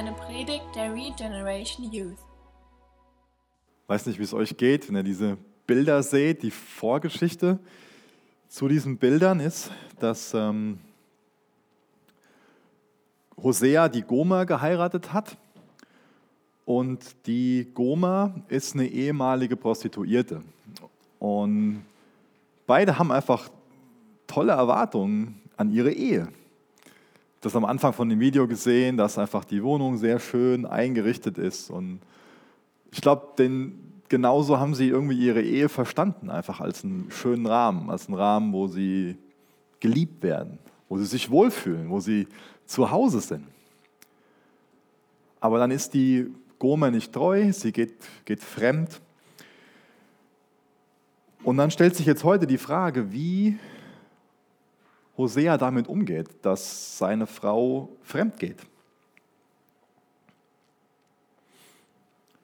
eine Predigt der Regeneration Youth. Weiß nicht, wie es euch geht, wenn ihr diese Bilder seht. Die Vorgeschichte zu diesen Bildern ist, dass ähm, Hosea die Goma geheiratet hat. Und die Goma ist eine ehemalige Prostituierte. Und beide haben einfach tolle Erwartungen an ihre Ehe. Das am Anfang von dem Video gesehen, dass einfach die Wohnung sehr schön eingerichtet ist. Und ich glaube, genauso haben sie irgendwie ihre Ehe verstanden, einfach als einen schönen Rahmen, als einen Rahmen, wo sie geliebt werden, wo sie sich wohlfühlen, wo sie zu Hause sind. Aber dann ist die Goma nicht treu, sie geht, geht fremd. Und dann stellt sich jetzt heute die Frage, wie Hosea damit umgeht, dass seine Frau fremd geht.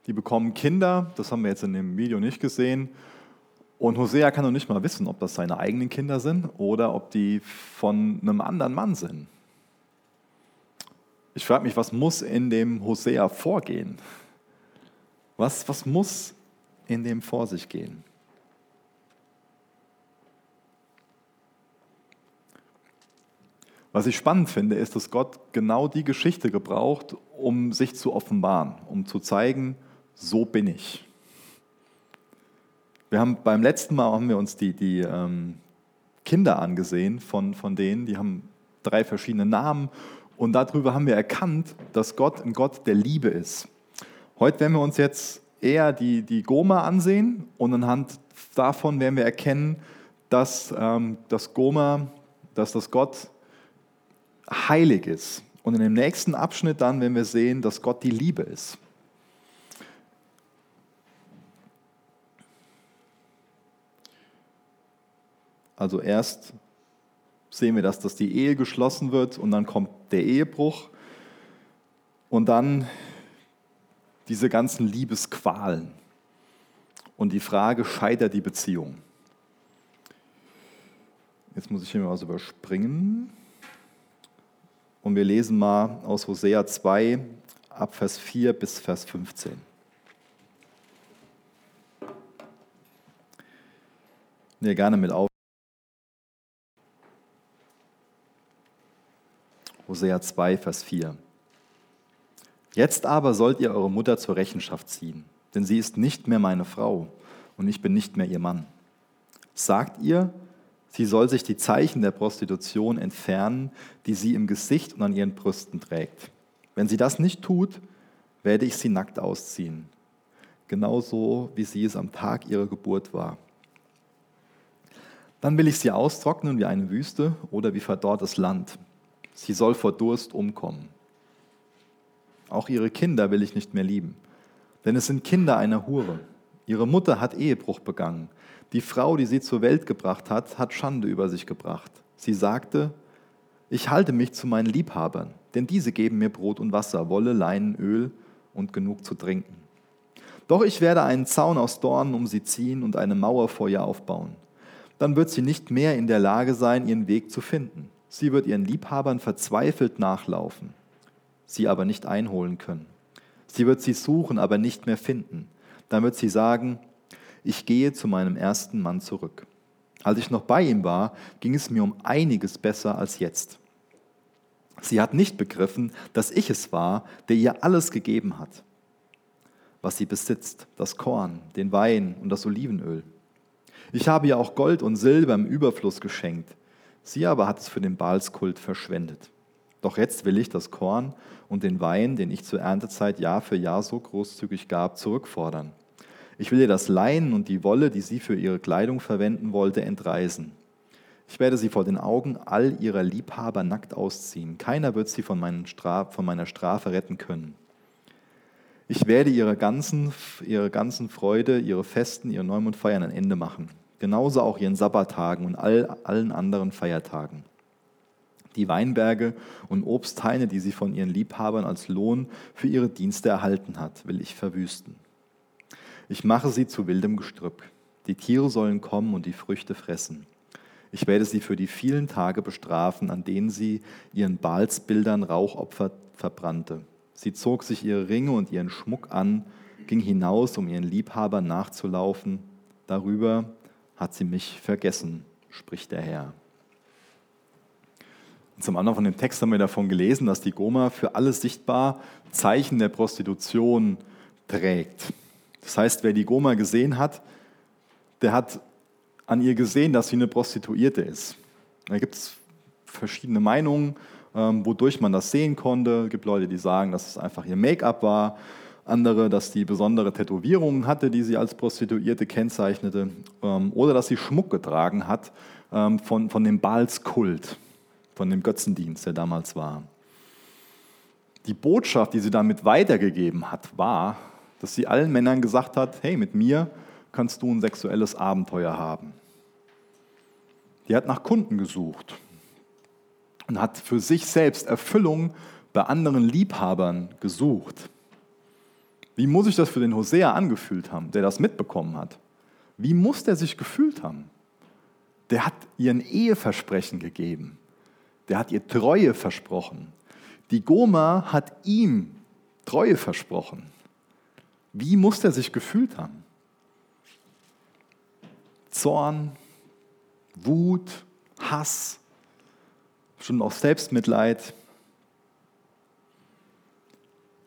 Die bekommen Kinder, das haben wir jetzt in dem Video nicht gesehen. Und Hosea kann noch nicht mal wissen, ob das seine eigenen Kinder sind oder ob die von einem anderen Mann sind. Ich frage mich, was muss in dem Hosea vorgehen? Was, was muss in dem vor sich gehen? Was ich spannend finde, ist, dass Gott genau die Geschichte gebraucht, um sich zu offenbaren, um zu zeigen, so bin ich. Wir haben beim letzten Mal haben wir uns die, die ähm, Kinder angesehen von, von denen, die haben drei verschiedene Namen und darüber haben wir erkannt, dass Gott ein Gott der Liebe ist. Heute werden wir uns jetzt eher die, die Goma ansehen und anhand davon werden wir erkennen, dass ähm, das Goma, dass das Gott heilig ist. Und in dem nächsten Abschnitt dann werden wir sehen, dass Gott die Liebe ist. Also erst sehen wir, dass, dass die Ehe geschlossen wird und dann kommt der Ehebruch und dann diese ganzen Liebesqualen und die Frage, scheitert die Beziehung? Jetzt muss ich hier mal was überspringen. Und wir lesen mal aus Hosea 2 ab Vers 4 bis Vers 15. Nee, gerne mit auf. Hosea 2, Vers 4. Jetzt aber sollt ihr eure Mutter zur Rechenschaft ziehen, denn sie ist nicht mehr meine Frau und ich bin nicht mehr ihr Mann. Sagt ihr, sie soll sich die Zeichen der Prostitution entfernen, die sie im Gesicht und an ihren Brüsten trägt. Wenn sie das nicht tut, werde ich sie nackt ausziehen, genauso wie sie es am Tag ihrer Geburt war. Dann will ich sie austrocknen wie eine Wüste oder wie verdorrtes Land. Sie soll vor Durst umkommen. Auch ihre Kinder will ich nicht mehr lieben, denn es sind Kinder einer Hure. Ihre Mutter hat Ehebruch begangen. Die Frau, die sie zur Welt gebracht hat, hat Schande über sich gebracht. Sie sagte, ich halte mich zu meinen Liebhabern, denn diese geben mir Brot und Wasser, Wolle, Leinen, Öl und genug zu trinken. Doch ich werde einen Zaun aus Dornen um sie ziehen und eine Mauer vor ihr aufbauen. Dann wird sie nicht mehr in der Lage sein, ihren Weg zu finden. Sie wird ihren Liebhabern verzweifelt nachlaufen, sie aber nicht einholen können. Sie wird sie suchen, aber nicht mehr finden. Dann wird sie sagen, ich gehe zu meinem ersten Mann zurück. Als ich noch bei ihm war, ging es mir um einiges besser als jetzt. Sie hat nicht begriffen, dass ich es war, der ihr alles gegeben hat, was sie besitzt, das Korn, den Wein und das Olivenöl. Ich habe ihr auch Gold und Silber im Überfluss geschenkt Sie aber hat es für den Baalskult verschwendet. Doch jetzt will ich das Korn und den Wein, den ich zur Erntezeit Jahr für Jahr so großzügig gab, zurückfordern. Ich will ihr das Leinen und die Wolle, die sie für ihre Kleidung verwenden wollte, entreißen. Ich werde sie vor den Augen all ihrer Liebhaber nackt ausziehen. Keiner wird sie von, von meiner Strafe retten können. Ich werde ihrer ganzen, ihrer ganzen Freude, ihre Festen, ihre Neumondfeiern ein Ende machen genauso auch ihren Sabbattagen und all, allen anderen Feiertagen. Die Weinberge und Obsthaine, die sie von ihren Liebhabern als Lohn für ihre Dienste erhalten hat, will ich verwüsten. Ich mache sie zu wildem Gestrüpp. Die Tiere sollen kommen und die Früchte fressen. Ich werde sie für die vielen Tage bestrafen, an denen sie ihren Balsbildern Rauchopfer verbrannte. Sie zog sich ihre Ringe und ihren Schmuck an, ging hinaus, um ihren Liebhaber nachzulaufen. Darüber hat sie mich vergessen, spricht der Herr. Zum anderen von dem Text haben wir davon gelesen, dass die Goma für alles sichtbar Zeichen der Prostitution trägt. Das heißt, wer die Goma gesehen hat, der hat an ihr gesehen, dass sie eine Prostituierte ist. Da gibt es verschiedene Meinungen, ähm, wodurch man das sehen konnte. Es gibt Leute, die sagen, dass es einfach ihr Make-up war, andere, dass sie besondere Tätowierungen hatte, die sie als Prostituierte kennzeichnete, ähm, oder dass sie Schmuck getragen hat ähm, von, von dem Balskult, von dem Götzendienst, der damals war. Die Botschaft, die sie damit weitergegeben hat, war, dass sie allen Männern gesagt hat, hey, mit mir kannst du ein sexuelles Abenteuer haben. Die hat nach Kunden gesucht und hat für sich selbst Erfüllung bei anderen Liebhabern gesucht. Wie muss sich das für den Hosea angefühlt haben, der das mitbekommen hat? Wie muss der sich gefühlt haben? Der hat ihr ein Eheversprechen gegeben. Der hat ihr Treue versprochen. Die Goma hat ihm Treue versprochen. Wie muss der sich gefühlt haben? Zorn, Wut, Hass, schon auch Selbstmitleid.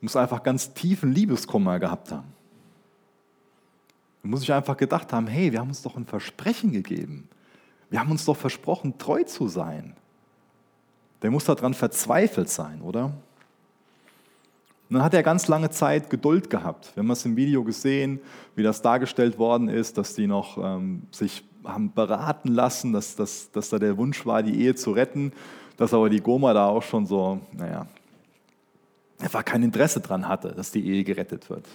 Muss einfach ganz tiefen Liebeskummer gehabt haben. Muss ich einfach gedacht haben, hey, wir haben uns doch ein Versprechen gegeben. Wir haben uns doch versprochen, treu zu sein. Der muss daran verzweifelt sein, oder? Und dann hat er ganz lange Zeit Geduld gehabt. Wir haben es im Video gesehen, wie das dargestellt worden ist, dass die noch ähm, sich haben beraten lassen, dass, dass, dass da der Wunsch war, die Ehe zu retten, dass aber die Goma da auch schon so, naja, einfach kein Interesse dran hatte, dass die Ehe gerettet wird.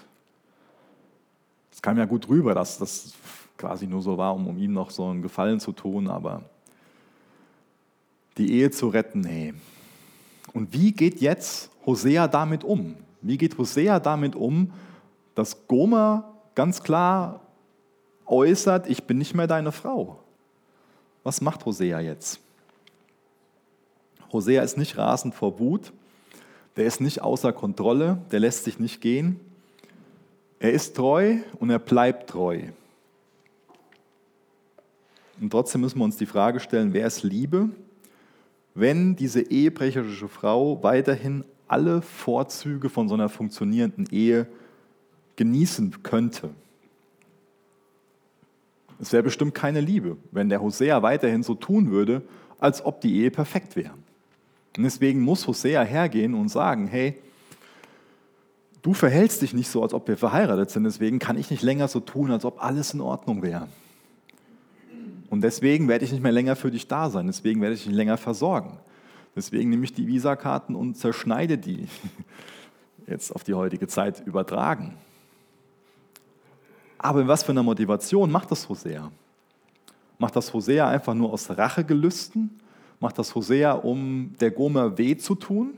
Es kam ja gut rüber, dass das quasi nur so war, um, um ihm noch so einen Gefallen zu tun, aber die Ehe zu retten, nee. Und wie geht jetzt Hosea damit um? Wie geht Hosea damit um, dass Goma ganz klar äußert, ich bin nicht mehr deine Frau. Was macht Hosea jetzt? Hosea ist nicht rasend vor Wut, der ist nicht außer Kontrolle, der lässt sich nicht gehen. Er ist treu und er bleibt treu. Und trotzdem müssen wir uns die Frage stellen, wer ist Liebe, wenn diese ehebrecherische Frau weiterhin alle Vorzüge von so einer funktionierenden Ehe genießen könnte? Es wäre bestimmt keine Liebe, wenn der Hosea weiterhin so tun würde, als ob die Ehe perfekt wäre. Und deswegen muss Hosea hergehen und sagen, hey, du verhältst dich nicht so, als ob wir verheiratet sind, deswegen kann ich nicht länger so tun, als ob alles in Ordnung wäre. Und deswegen werde ich nicht mehr länger für dich da sein, deswegen werde ich dich länger versorgen. Deswegen nehme ich die Visakarten und zerschneide die, jetzt auf die heutige Zeit übertragen. Aber in was für einer Motivation macht das Hosea? Macht das Hosea einfach nur aus Rachegelüsten? Macht das Hosea, um der Gomer weh zu tun?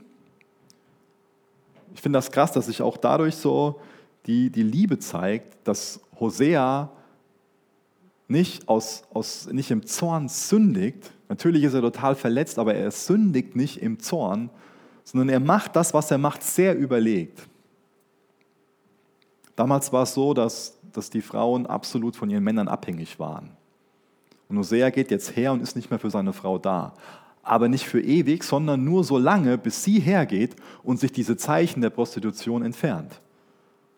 Ich finde das krass, dass sich auch dadurch so die, die Liebe zeigt, dass Hosea nicht, aus, aus, nicht im Zorn sündigt. Natürlich ist er total verletzt, aber er sündigt nicht im Zorn, sondern er macht das, was er macht, sehr überlegt. Damals war es so, dass dass die Frauen absolut von ihren Männern abhängig waren. Und Hosea geht jetzt her und ist nicht mehr für seine Frau da. Aber nicht für ewig, sondern nur so lange, bis sie hergeht und sich diese Zeichen der Prostitution entfernt.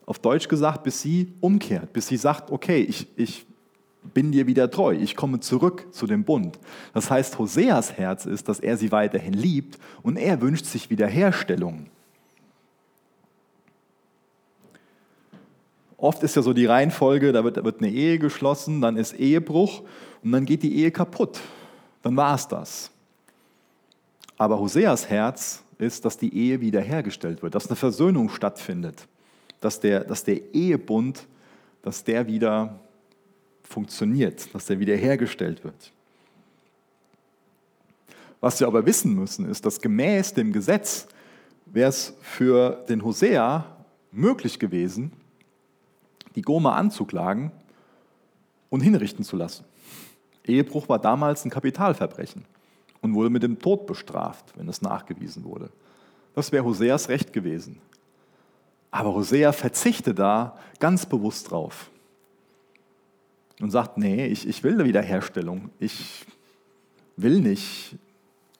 Auf Deutsch gesagt, bis sie umkehrt, bis sie sagt, okay, ich, ich bin dir wieder treu, ich komme zurück zu dem Bund. Das heißt, Hoseas Herz ist, dass er sie weiterhin liebt und er wünscht sich Wiederherstellung. Oft ist ja so die Reihenfolge, da wird, da wird eine Ehe geschlossen, dann ist Ehebruch und dann geht die Ehe kaputt. Dann war es das. Aber Hoseas Herz ist, dass die Ehe wiederhergestellt wird, dass eine Versöhnung stattfindet, dass der, dass der Ehebund, dass der wieder funktioniert, dass der wiederhergestellt wird. Was wir aber wissen müssen, ist, dass gemäß dem Gesetz wäre es für den Hosea möglich gewesen, die Goma anzuklagen und hinrichten zu lassen. Ehebruch war damals ein Kapitalverbrechen und wurde mit dem Tod bestraft, wenn es nachgewiesen wurde. Das wäre Hoseas Recht gewesen. Aber Hosea verzichtet da ganz bewusst drauf und sagt, nee, ich, ich will eine Wiederherstellung. Ich will nicht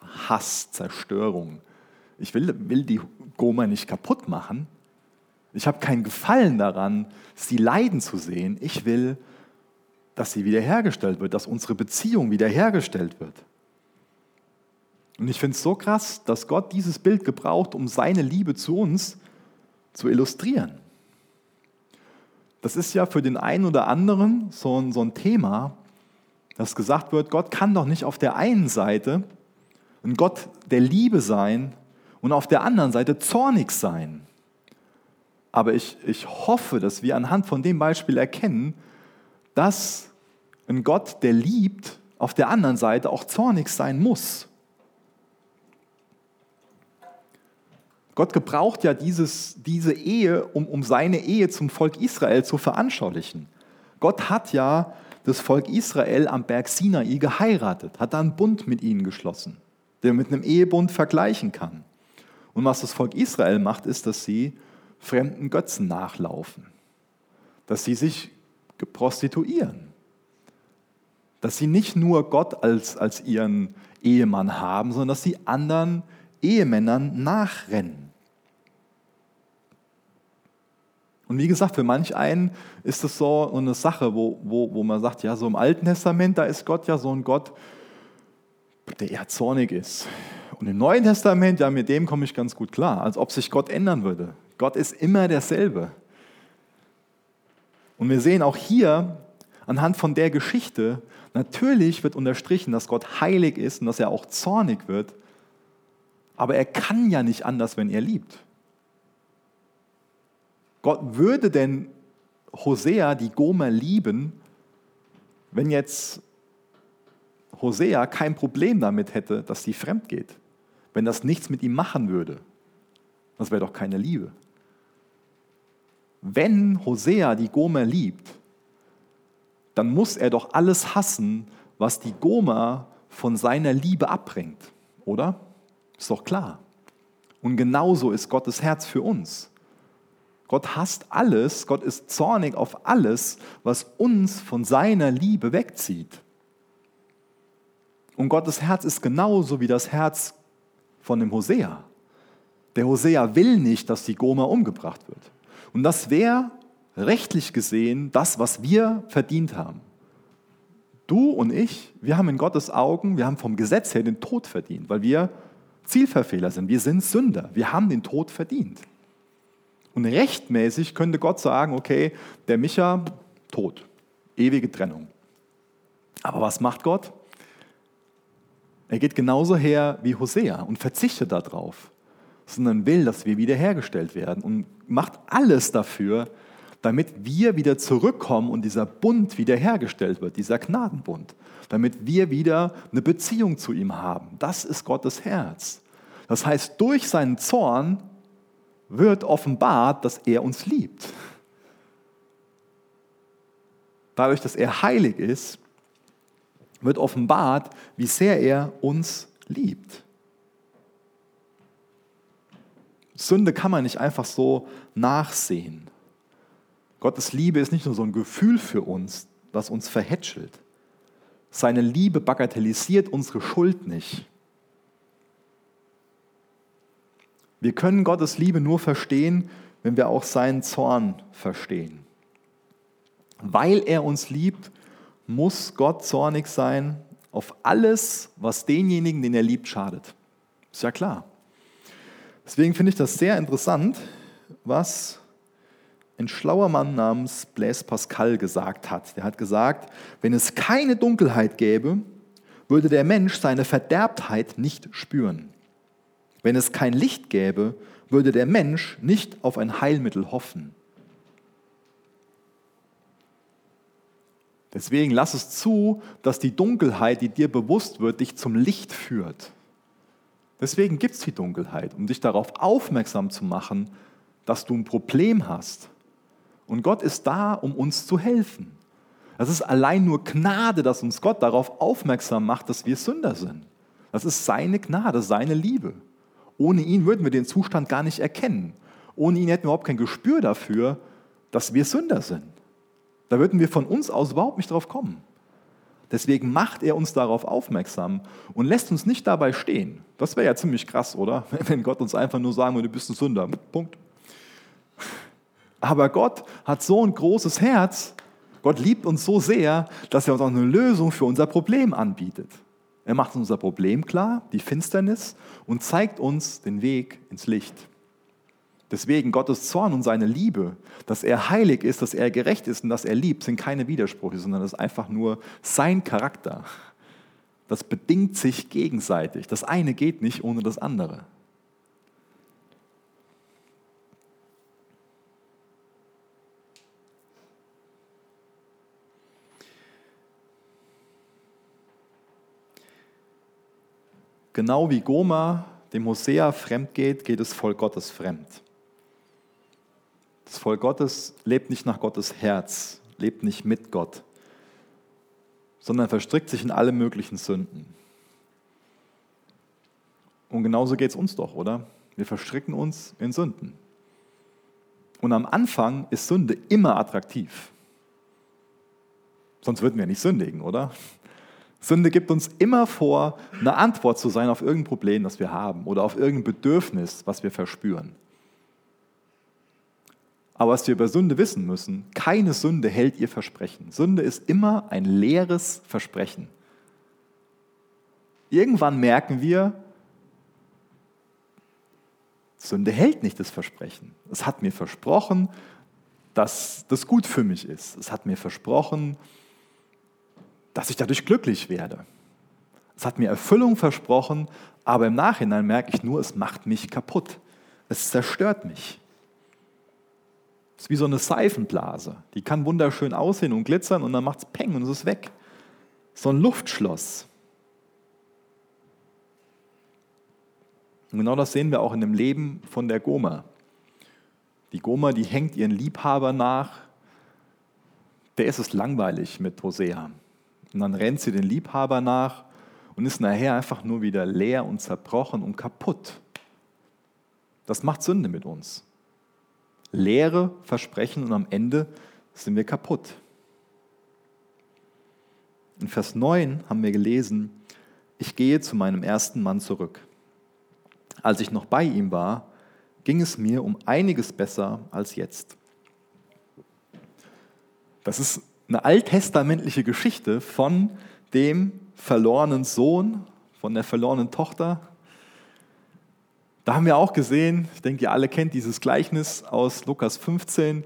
Hass, Zerstörung. Ich will, will die Goma nicht kaputt machen. Ich habe keinen Gefallen daran, sie leiden zu sehen. Ich will, dass sie wiederhergestellt wird, dass unsere Beziehung wiederhergestellt wird. Und ich finde es so krass, dass Gott dieses Bild gebraucht, um seine Liebe zu uns zu illustrieren. Das ist ja für den einen oder anderen so ein, so ein Thema, dass gesagt wird, Gott kann doch nicht auf der einen Seite ein Gott der Liebe sein und auf der anderen Seite zornig sein. Aber ich, ich hoffe, dass wir anhand von dem Beispiel erkennen, dass ein Gott, der liebt, auf der anderen Seite auch zornig sein muss. Gott gebraucht ja dieses, diese Ehe, um, um seine Ehe zum Volk Israel zu veranschaulichen. Gott hat ja das Volk Israel am Berg Sinai geheiratet, hat da einen Bund mit ihnen geschlossen, der mit einem Ehebund vergleichen kann. Und was das Volk Israel macht, ist, dass sie fremden Götzen nachlaufen, dass sie sich prostituieren, dass sie nicht nur Gott als, als ihren Ehemann haben, sondern dass sie anderen Ehemännern nachrennen. Und wie gesagt, für manch einen ist es so eine Sache, wo, wo, wo man sagt, ja, so im Alten Testament, da ist Gott ja so ein Gott, der eher zornig ist. Und im Neuen Testament, ja, mit dem komme ich ganz gut klar, als ob sich Gott ändern würde. Gott ist immer derselbe. Und wir sehen auch hier anhand von der Geschichte, natürlich wird unterstrichen, dass Gott heilig ist und dass er auch zornig wird, aber er kann ja nicht anders, wenn er liebt. Gott würde denn Hosea, die Gomer, lieben, wenn jetzt Hosea kein Problem damit hätte, dass sie fremd geht? Wenn das nichts mit ihm machen würde? Das wäre doch keine Liebe. Wenn Hosea die Gomer liebt, dann muss er doch alles hassen, was die Gomer von seiner Liebe abbringt, oder? Ist doch klar. Und genauso ist Gottes Herz für uns. Gott hasst alles, Gott ist zornig auf alles, was uns von seiner Liebe wegzieht. Und Gottes Herz ist genauso wie das Herz von dem Hosea. Der Hosea will nicht, dass die Goma umgebracht wird. Und das wäre rechtlich gesehen das, was wir verdient haben. Du und ich, wir haben in Gottes Augen, wir haben vom Gesetz her den Tod verdient, weil wir Zielverfehler sind. Wir sind Sünder. Wir haben den Tod verdient. Und rechtmäßig könnte Gott sagen, okay, der Micha, tot, ewige Trennung. Aber was macht Gott? Er geht genauso her wie Hosea und verzichtet darauf, sondern will, dass wir wiederhergestellt werden und macht alles dafür, damit wir wieder zurückkommen und dieser Bund wiederhergestellt wird, dieser Gnadenbund, damit wir wieder eine Beziehung zu ihm haben. Das ist Gottes Herz. Das heißt, durch seinen Zorn wird offenbart, dass er uns liebt. Dadurch, dass er heilig ist, wird offenbart, wie sehr er uns liebt. Sünde kann man nicht einfach so nachsehen. Gottes Liebe ist nicht nur so ein Gefühl für uns, das uns verhätschelt. Seine Liebe bagatellisiert unsere Schuld nicht. Wir können Gottes Liebe nur verstehen, wenn wir auch seinen Zorn verstehen. Weil er uns liebt, muss Gott zornig sein auf alles, was denjenigen, den er liebt, schadet. Ist ja klar. Deswegen finde ich das sehr interessant, was ein schlauer Mann namens Blaise Pascal gesagt hat. Der hat gesagt, wenn es keine Dunkelheit gäbe, würde der Mensch seine Verderbtheit nicht spüren. Wenn es kein Licht gäbe, würde der Mensch nicht auf ein Heilmittel hoffen. Deswegen lass es zu, dass die Dunkelheit, die dir bewusst wird, dich zum Licht führt. Deswegen gibt es die Dunkelheit, um dich darauf aufmerksam zu machen, dass du ein Problem hast. Und Gott ist da, um uns zu helfen. Das ist allein nur Gnade, dass uns Gott darauf aufmerksam macht, dass wir Sünder sind. Das ist seine Gnade, seine Liebe. Ohne ihn würden wir den Zustand gar nicht erkennen. Ohne ihn hätten wir überhaupt kein Gespür dafür, dass wir Sünder sind. Da würden wir von uns aus überhaupt nicht drauf kommen. Deswegen macht er uns darauf aufmerksam und lässt uns nicht dabei stehen. Das wäre ja ziemlich krass, oder? Wenn Gott uns einfach nur sagen würde, du bist ein Sünder. Punkt. Aber Gott hat so ein großes Herz. Gott liebt uns so sehr, dass er uns auch eine Lösung für unser Problem anbietet. Er macht unser Problem klar, die Finsternis, und zeigt uns den Weg ins Licht. Deswegen Gottes Zorn und seine Liebe, dass er heilig ist, dass er gerecht ist und dass er liebt, sind keine Widersprüche, sondern das ist einfach nur sein Charakter. Das bedingt sich gegenseitig. Das eine geht nicht ohne das andere. Genau wie Goma dem Hosea fremd geht, geht es Volk Gottes fremd. Das Volk Gottes lebt nicht nach Gottes Herz, lebt nicht mit Gott, sondern verstrickt sich in alle möglichen Sünden. Und genauso geht es uns doch, oder? Wir verstricken uns in Sünden. Und am Anfang ist Sünde immer attraktiv. Sonst würden wir nicht sündigen, oder? Sünde gibt uns immer vor, eine Antwort zu sein auf irgendein Problem, das wir haben oder auf irgendein Bedürfnis, was wir verspüren. Aber was wir über Sünde wissen müssen, keine Sünde hält ihr Versprechen. Sünde ist immer ein leeres Versprechen. Irgendwann merken wir, Sünde hält nicht das Versprechen. Es hat mir versprochen, dass das gut für mich ist. Es hat mir versprochen, dass ich dadurch glücklich werde. Es hat mir Erfüllung versprochen, aber im Nachhinein merke ich nur, es macht mich kaputt. Es zerstört mich. Es ist wie so eine Seifenblase. Die kann wunderschön aussehen und glitzern und dann macht es Peng und es ist weg. So ein Luftschloss. Und genau das sehen wir auch in dem Leben von der Goma. Die Goma, die hängt ihren Liebhaber nach. Der ist es langweilig mit Hosea. Und dann rennt sie den Liebhaber nach und ist nachher einfach nur wieder leer und zerbrochen und kaputt. Das macht Sünde mit uns leere Versprechen und am Ende sind wir kaputt. In Vers 9 haben wir gelesen, ich gehe zu meinem ersten Mann zurück. Als ich noch bei ihm war, ging es mir um einiges besser als jetzt. Das ist eine alttestamentliche Geschichte von dem verlorenen Sohn, von der verlorenen Tochter da haben wir auch gesehen, ich denke, ihr alle kennt dieses Gleichnis aus Lukas 15,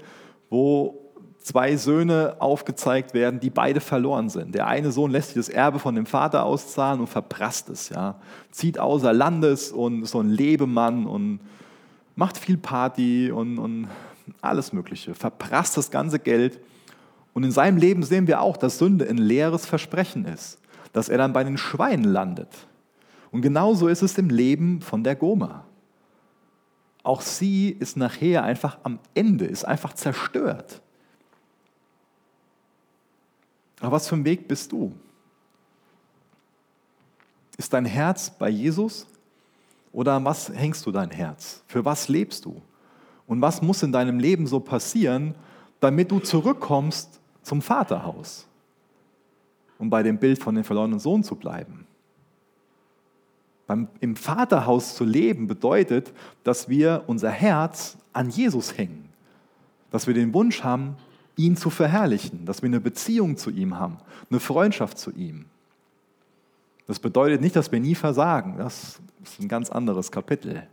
wo zwei Söhne aufgezeigt werden, die beide verloren sind. Der eine Sohn lässt sich das Erbe von dem Vater auszahlen und verprasst es, ja. zieht außer Landes und ist so ein Lebemann und macht viel Party und, und alles Mögliche, verprasst das ganze Geld. Und in seinem Leben sehen wir auch, dass Sünde ein leeres Versprechen ist, dass er dann bei den Schweinen landet. Und genauso ist es im Leben von der Goma. Auch sie ist nachher einfach am Ende, ist einfach zerstört. Aber was für ein Weg bist du? Ist dein Herz bei Jesus oder an was hängst du dein Herz? Für was lebst du? Und was muss in deinem Leben so passieren, damit du zurückkommst zum Vaterhaus? Um bei dem Bild von dem verlorenen Sohn zu bleiben. Beim, Im Vaterhaus zu leben bedeutet, dass wir unser Herz an Jesus hängen. Dass wir den Wunsch haben, ihn zu verherrlichen. Dass wir eine Beziehung zu ihm haben, eine Freundschaft zu ihm. Das bedeutet nicht, dass wir nie versagen. Das ist ein ganz anderes Kapitel.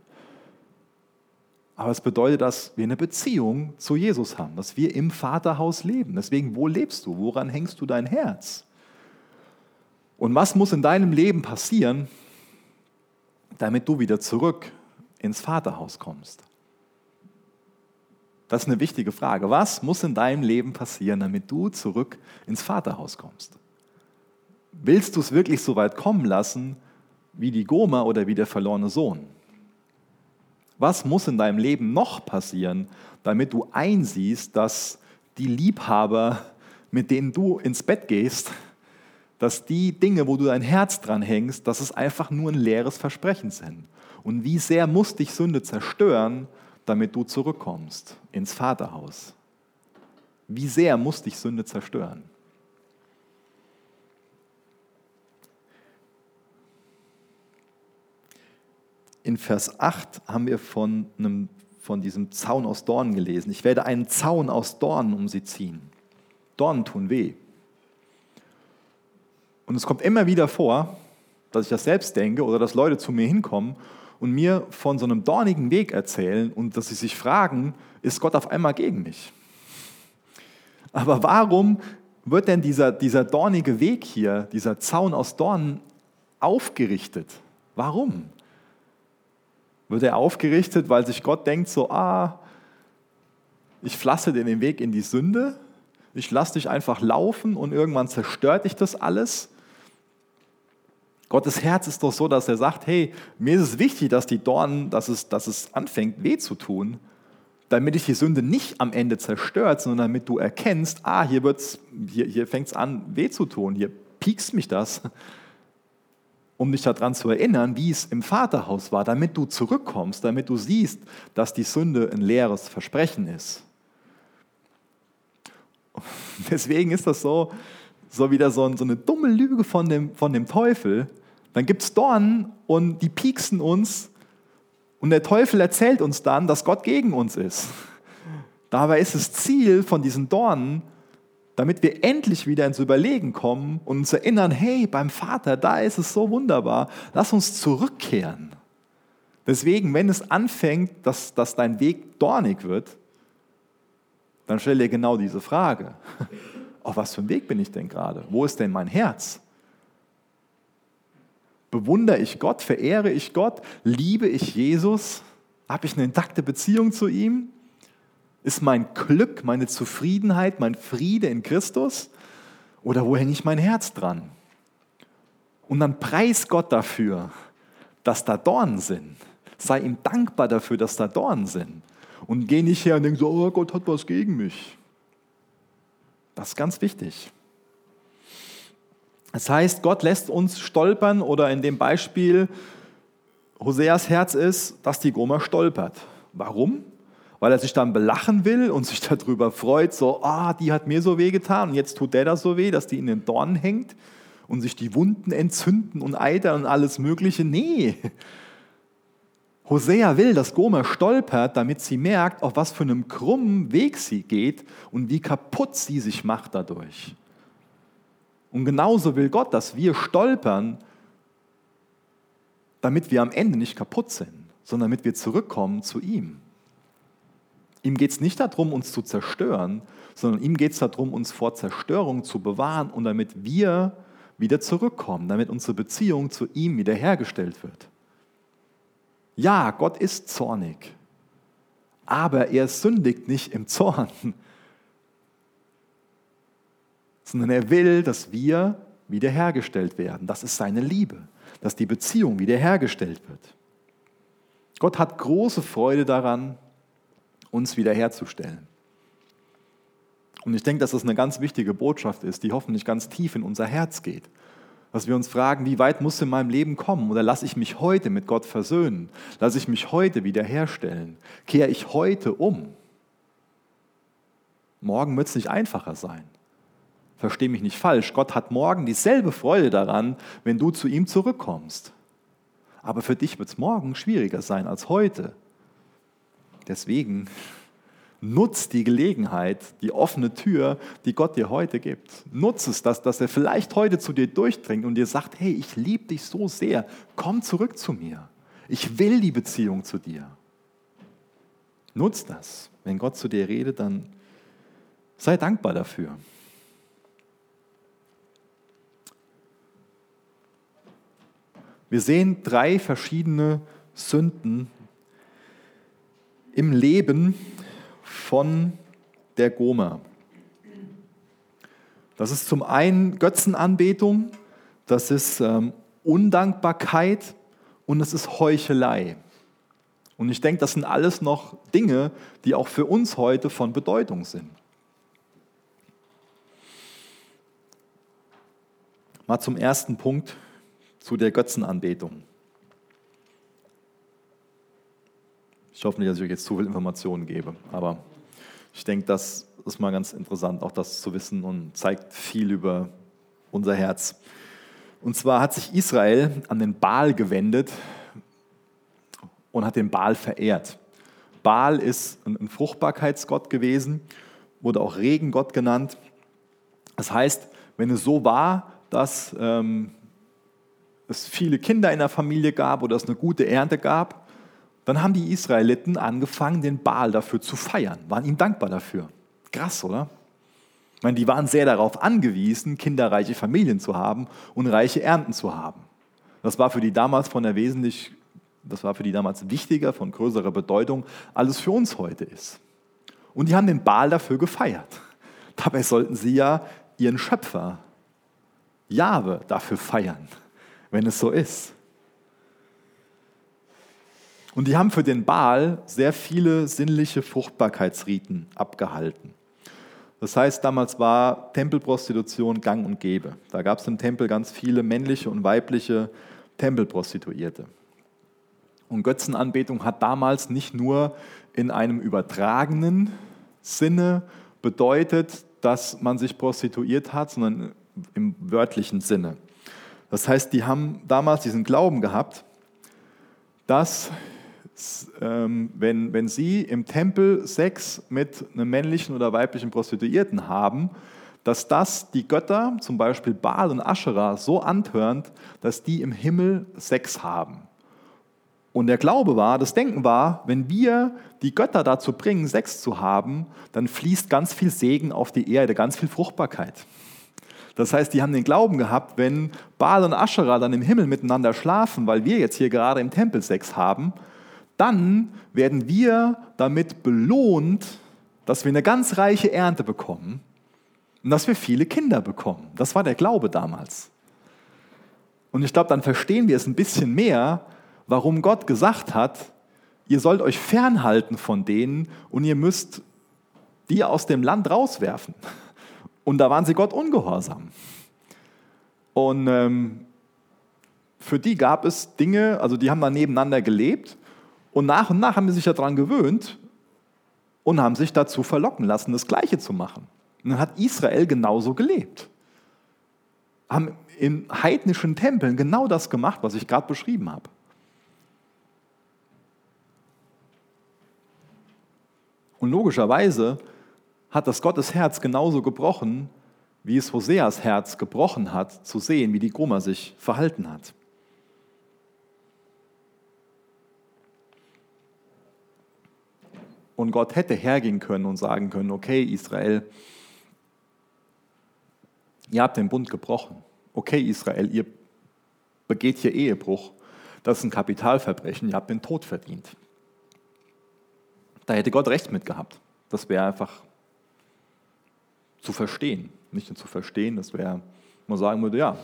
Aber es bedeutet, dass wir eine Beziehung zu Jesus haben, dass wir im Vaterhaus leben. Deswegen, wo lebst du? Woran hängst du dein Herz? Und was muss in deinem Leben passieren, damit du wieder zurück ins Vaterhaus kommst? Das ist eine wichtige Frage. Was muss in deinem Leben passieren, damit du zurück ins Vaterhaus kommst? Willst du es wirklich so weit kommen lassen wie die Goma oder wie der verlorene Sohn? Was muss in deinem Leben noch passieren, damit du einsiehst, dass die Liebhaber, mit denen du ins Bett gehst, dass die Dinge, wo du dein Herz dran hängst, dass es einfach nur ein leeres Versprechen sind. Und wie sehr muss dich Sünde zerstören, damit du zurückkommst ins Vaterhaus. Wie sehr muss dich Sünde zerstören? In Vers 8 haben wir von, einem, von diesem Zaun aus Dornen gelesen. Ich werde einen Zaun aus Dornen um sie ziehen. Dornen tun weh. Und es kommt immer wieder vor, dass ich das selbst denke oder dass Leute zu mir hinkommen und mir von so einem dornigen Weg erzählen und dass sie sich fragen, ist Gott auf einmal gegen mich? Aber warum wird denn dieser, dieser dornige Weg hier, dieser Zaun aus Dornen, aufgerichtet? Warum? Wird er aufgerichtet, weil sich Gott denkt, so, ah, ich flasse dir den Weg in die Sünde, ich lasse dich einfach laufen und irgendwann zerstört dich das alles? Gottes Herz ist doch so, dass er sagt, hey, mir ist es wichtig, dass die Dornen, dass es, dass es anfängt, weh zu tun, damit dich die Sünde nicht am Ende zerstört, sondern damit du erkennst, ah, hier, hier, hier fängt es an, weh zu tun, hier piekst mich das, um dich daran zu erinnern, wie es im Vaterhaus war, damit du zurückkommst, damit du siehst, dass die Sünde ein leeres Versprechen ist. Deswegen ist das so, so wieder so, so eine dumme Lüge von dem, von dem Teufel, dann gibt es Dornen und die pieksen uns und der Teufel erzählt uns dann, dass Gott gegen uns ist. Dabei ist das Ziel von diesen Dornen, damit wir endlich wieder ins Überlegen kommen und uns erinnern, hey, beim Vater, da ist es so wunderbar, lass uns zurückkehren. Deswegen, wenn es anfängt, dass, dass dein Weg dornig wird, dann stell dir genau diese Frage. Auf was für einem Weg bin ich denn gerade? Wo ist denn mein Herz? Bewundere ich Gott? Verehre ich Gott? Liebe ich Jesus? Habe ich eine intakte Beziehung zu ihm? Ist mein Glück, meine Zufriedenheit, mein Friede in Christus? Oder wo hänge ich mein Herz dran? Und dann preis Gott dafür, dass da Dornen sind. Sei ihm dankbar dafür, dass da Dornen sind. Und geh nicht her und denk so, oh Gott hat was gegen mich. Das ist ganz wichtig. Das heißt, Gott lässt uns stolpern oder in dem Beispiel Hoseas Herz ist, dass die Gomer stolpert. Warum? Weil er sich dann belachen will und sich darüber freut, so, ah, die hat mir so weh getan und jetzt tut der das so weh, dass die in den Dornen hängt und sich die Wunden entzünden und eitern und alles Mögliche. Nee. Hosea will, dass Gomer stolpert, damit sie merkt, auf was für einem krummen Weg sie geht und wie kaputt sie sich macht dadurch. Und genauso will Gott, dass wir stolpern, damit wir am Ende nicht kaputt sind, sondern damit wir zurückkommen zu ihm. Ihm geht es nicht darum, uns zu zerstören, sondern ihm geht es darum, uns vor Zerstörung zu bewahren und damit wir wieder zurückkommen, damit unsere Beziehung zu ihm wiederhergestellt wird. Ja, Gott ist zornig, aber er sündigt nicht im Zorn, sondern er will, dass wir wiederhergestellt werden. Das ist seine Liebe, dass die Beziehung wiederhergestellt wird. Gott hat große Freude daran, uns wiederherzustellen. Und ich denke, dass das eine ganz wichtige Botschaft ist, die hoffentlich ganz tief in unser Herz geht. Dass wir uns fragen, wie weit muss in meinem Leben kommen? Oder lasse ich mich heute mit Gott versöhnen? Lasse ich mich heute wiederherstellen? Kehre ich heute um? Morgen wird es nicht einfacher sein. Versteh mich nicht falsch, Gott hat morgen dieselbe Freude daran, wenn du zu ihm zurückkommst. Aber für dich wird es morgen schwieriger sein als heute. Deswegen nutz die Gelegenheit, die offene Tür, die Gott dir heute gibt. Nutz es, dass, dass er vielleicht heute zu dir durchdringt und dir sagt, hey, ich liebe dich so sehr, komm zurück zu mir. Ich will die Beziehung zu dir. Nutz das. Wenn Gott zu dir redet, dann sei dankbar dafür. Wir sehen drei verschiedene Sünden im Leben von der Goma. Das ist zum einen Götzenanbetung, das ist ähm, Undankbarkeit und es ist Heuchelei. Und ich denke, das sind alles noch Dinge, die auch für uns heute von Bedeutung sind. Mal zum ersten Punkt, zu der Götzenanbetung. Ich hoffe nicht, dass ich euch jetzt zu viel Informationen gebe, aber ich denke, das ist mal ganz interessant, auch das zu wissen und zeigt viel über unser Herz. Und zwar hat sich Israel an den Baal gewendet und hat den Baal verehrt. Baal ist ein Fruchtbarkeitsgott gewesen, wurde auch Regengott genannt. Das heißt, wenn es so war, dass ähm, es viele Kinder in der Familie gab oder es eine gute Ernte gab, dann haben die Israeliten angefangen, den Baal dafür zu feiern, waren ihm dankbar dafür. Krass, oder? Ich meine, die waren sehr darauf angewiesen, kinderreiche Familien zu haben und reiche Ernten zu haben. Das war für die damals von der wesentlich, das war für die damals wichtiger, von größerer Bedeutung, als es für uns heute ist. Und die haben den Baal dafür gefeiert. Dabei sollten sie ja ihren Schöpfer, Jahwe, dafür feiern, wenn es so ist. Und die haben für den Baal sehr viele sinnliche Fruchtbarkeitsriten abgehalten. Das heißt, damals war Tempelprostitution gang und gäbe. Da gab es im Tempel ganz viele männliche und weibliche Tempelprostituierte. Und Götzenanbetung hat damals nicht nur in einem übertragenen Sinne bedeutet, dass man sich prostituiert hat, sondern im wörtlichen Sinne. Das heißt, die haben damals diesen Glauben gehabt, dass ähm, wenn, wenn sie im Tempel Sex mit einem männlichen oder weiblichen Prostituierten haben, dass das die Götter, zum Beispiel Baal und Aschera, so antörnt, dass die im Himmel Sex haben. Und der Glaube war, das Denken war, wenn wir die Götter dazu bringen, Sex zu haben, dann fließt ganz viel Segen auf die Erde, ganz viel Fruchtbarkeit. Das heißt, die haben den Glauben gehabt, wenn Baal und Aschera dann im Himmel miteinander schlafen, weil wir jetzt hier gerade im Tempel Sex haben, dann werden wir damit belohnt, dass wir eine ganz reiche Ernte bekommen und dass wir viele Kinder bekommen. Das war der Glaube damals. Und ich glaube, dann verstehen wir es ein bisschen mehr, warum Gott gesagt hat, ihr sollt euch fernhalten von denen und ihr müsst die aus dem Land rauswerfen. Und da waren sie Gott ungehorsam. Und ähm, für die gab es Dinge, also die haben da nebeneinander gelebt und nach und nach haben sie sich daran gewöhnt und haben sich dazu verlocken lassen, das Gleiche zu machen. Und dann hat Israel genauso gelebt. Haben in heidnischen Tempeln genau das gemacht, was ich gerade beschrieben habe. Und logischerweise hat das Gottes Herz genauso gebrochen, wie es Hoseas Herz gebrochen hat, zu sehen, wie die Goma sich verhalten hat. Und Gott hätte hergehen können und sagen können, okay Israel, ihr habt den Bund gebrochen. Okay Israel, ihr begeht hier Ehebruch. Das ist ein Kapitalverbrechen, ihr habt den Tod verdient. Da hätte Gott recht mit gehabt. Das wäre einfach zu verstehen. Nicht nur zu verstehen, das wäre, man sagen würde, ja,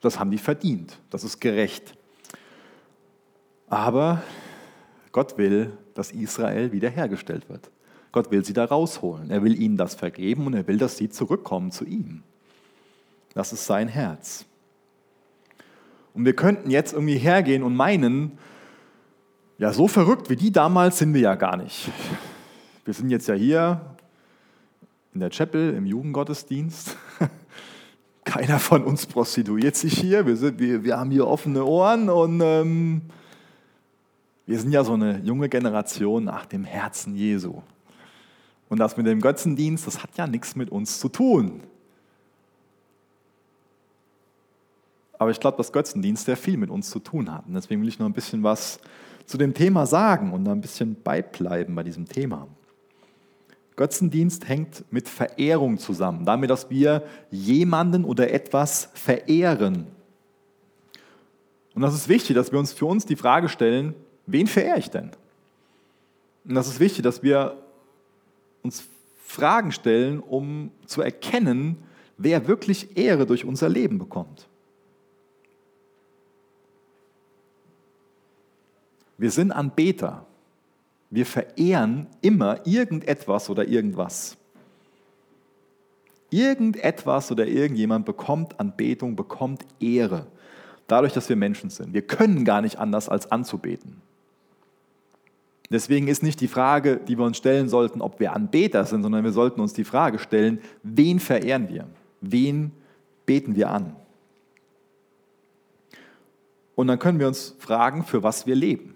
das haben die verdient, das ist gerecht. Aber Gott will, dass Israel wiederhergestellt wird. Gott will sie da rausholen. Er will ihnen das vergeben und er will, dass sie zurückkommen zu ihm. Das ist sein Herz. Und wir könnten jetzt irgendwie hergehen und meinen, ja, so verrückt wie die damals sind wir ja gar nicht. Wir sind jetzt ja hier in der Chapel im Jugendgottesdienst. Keiner von uns prostituiert sich hier. Wir, sind, wir, wir haben hier offene Ohren und ähm, wir sind ja so eine junge Generation nach dem Herzen Jesu. Und das mit dem Götzendienst, das hat ja nichts mit uns zu tun. Aber ich glaube, dass Götzendienst sehr viel mit uns zu tun hat. Und deswegen will ich noch ein bisschen was zu dem Thema sagen und ein bisschen beibleiben bei diesem Thema. Götzendienst hängt mit Verehrung zusammen, damit, dass wir jemanden oder etwas verehren. Und das ist wichtig, dass wir uns für uns die Frage stellen, wen verehre ich denn? Und das ist wichtig, dass wir uns Fragen stellen, um zu erkennen, wer wirklich Ehre durch unser Leben bekommt. Wir sind Anbeter. Wir verehren immer irgendetwas oder irgendwas. Irgendetwas oder irgendjemand bekommt Anbetung, bekommt Ehre, dadurch, dass wir Menschen sind. Wir können gar nicht anders als anzubeten. Deswegen ist nicht die Frage, die wir uns stellen sollten, ob wir Anbeter sind, sondern wir sollten uns die Frage stellen, wen verehren wir? Wen beten wir an? Und dann können wir uns fragen, für was wir leben,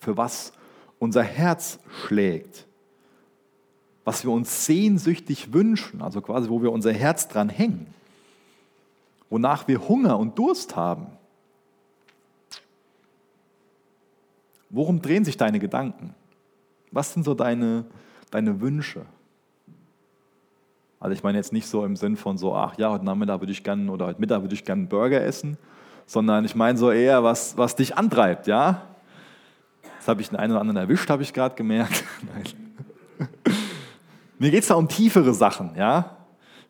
für was unser Herz schlägt, was wir uns sehnsüchtig wünschen, also quasi wo wir unser Herz dran hängen, wonach wir Hunger und Durst haben. Worum drehen sich deine Gedanken? Was sind so deine, deine Wünsche? Also ich meine jetzt nicht so im Sinn von so, ach ja, heute Nachmittag würde ich gerne oder heute Mittag würde ich gerne einen Burger essen, sondern ich meine so eher, was, was dich antreibt, ja? Das habe ich den einen oder anderen erwischt, habe ich gerade gemerkt. Mir geht es da um tiefere Sachen, ja?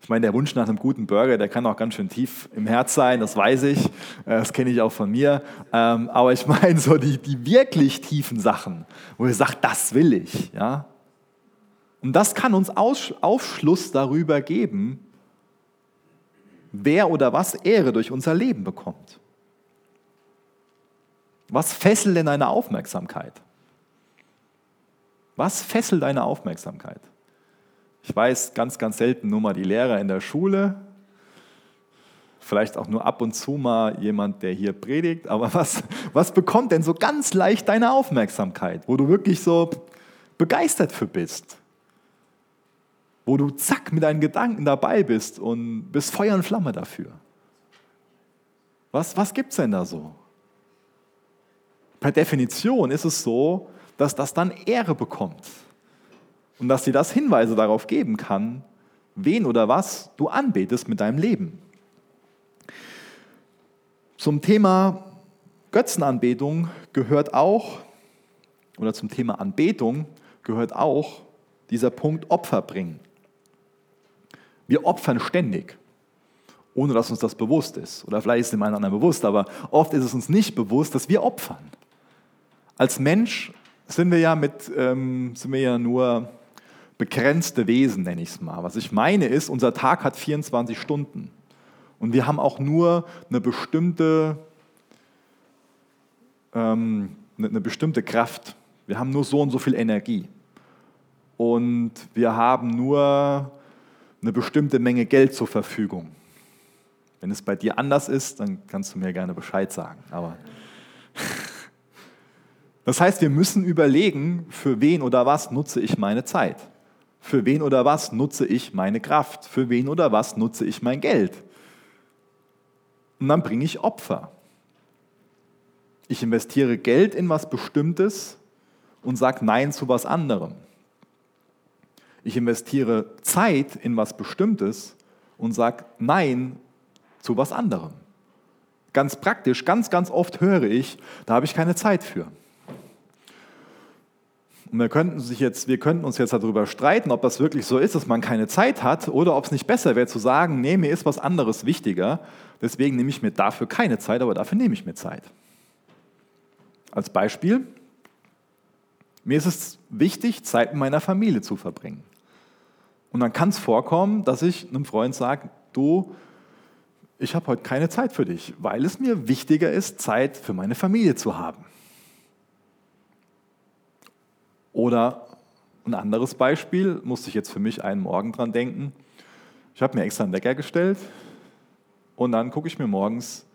Ich meine, der Wunsch nach einem guten Burger, der kann auch ganz schön tief im Herz sein, das weiß ich, äh, das kenne ich auch von mir. Ähm, aber ich meine so die, die wirklich tiefen Sachen, wo ihr sagt, das will ich. Ja? Und das kann uns Aufschluss darüber geben, wer oder was Ehre durch unser Leben bekommt. Was fesselt denn deine Aufmerksamkeit? Was fesselt deine Aufmerksamkeit? Ich weiß ganz, ganz selten nur mal die Lehrer in der Schule, vielleicht auch nur ab und zu mal jemand, der hier predigt, aber was, was bekommt denn so ganz leicht deine Aufmerksamkeit, wo du wirklich so begeistert für bist? Wo du zack mit deinen Gedanken dabei bist und bist Feuer und Flamme dafür. Was, was gibt es denn da so? Per Definition ist es so, dass das dann Ehre bekommt und dass dir das Hinweise darauf geben kann, wen oder was du anbetest mit deinem Leben. Zum Thema Götzenanbetung gehört auch, oder zum Thema Anbetung gehört auch dieser Punkt Opfer bringen. Wir opfern ständig, ohne dass uns das bewusst ist. Oder vielleicht ist es dem einen oder anderen bewusst, aber oft ist es uns nicht bewusst, dass wir opfern. Als Mensch sind wir ja, mit, ähm, sind wir ja nur begrenzte Wesen, nenne ich es mal. Was ich meine ist, unser Tag hat 24 Stunden. Und wir haben auch nur eine bestimmte, ähm, eine bestimmte Kraft. Wir haben nur so und so viel Energie. Und wir haben nur eine bestimmte Menge Geld zur Verfügung. Wenn es bei dir anders ist, dann kannst du mir gerne Bescheid sagen. Aber das heißt, wir müssen überlegen, für wen oder was nutze ich meine Zeit. Für wen oder was nutze ich meine Kraft? Für wen oder was nutze ich mein Geld? Und dann bringe ich Opfer. Ich investiere Geld in was Bestimmtes und sage Nein zu was anderem. Ich investiere Zeit in was Bestimmtes und sage Nein zu was anderem. Ganz praktisch, ganz, ganz oft höre ich, da habe ich keine Zeit für. Und wir könnten, sich jetzt, wir könnten uns jetzt darüber streiten, ob das wirklich so ist, dass man keine Zeit hat oder ob es nicht besser wäre zu sagen, nee, mir ist was anderes wichtiger, deswegen nehme ich mir dafür keine Zeit, aber dafür nehme ich mir Zeit. Als Beispiel, mir ist es wichtig, Zeit mit meiner Familie zu verbringen. Und dann kann es vorkommen, dass ich einem Freund sage, du, ich habe heute keine Zeit für dich, weil es mir wichtiger ist, Zeit für meine Familie zu haben. Oder ein anderes Beispiel, musste ich jetzt für mich einen Morgen dran denken. Ich habe mir extra einen Wecker gestellt und dann gucke ich mir morgens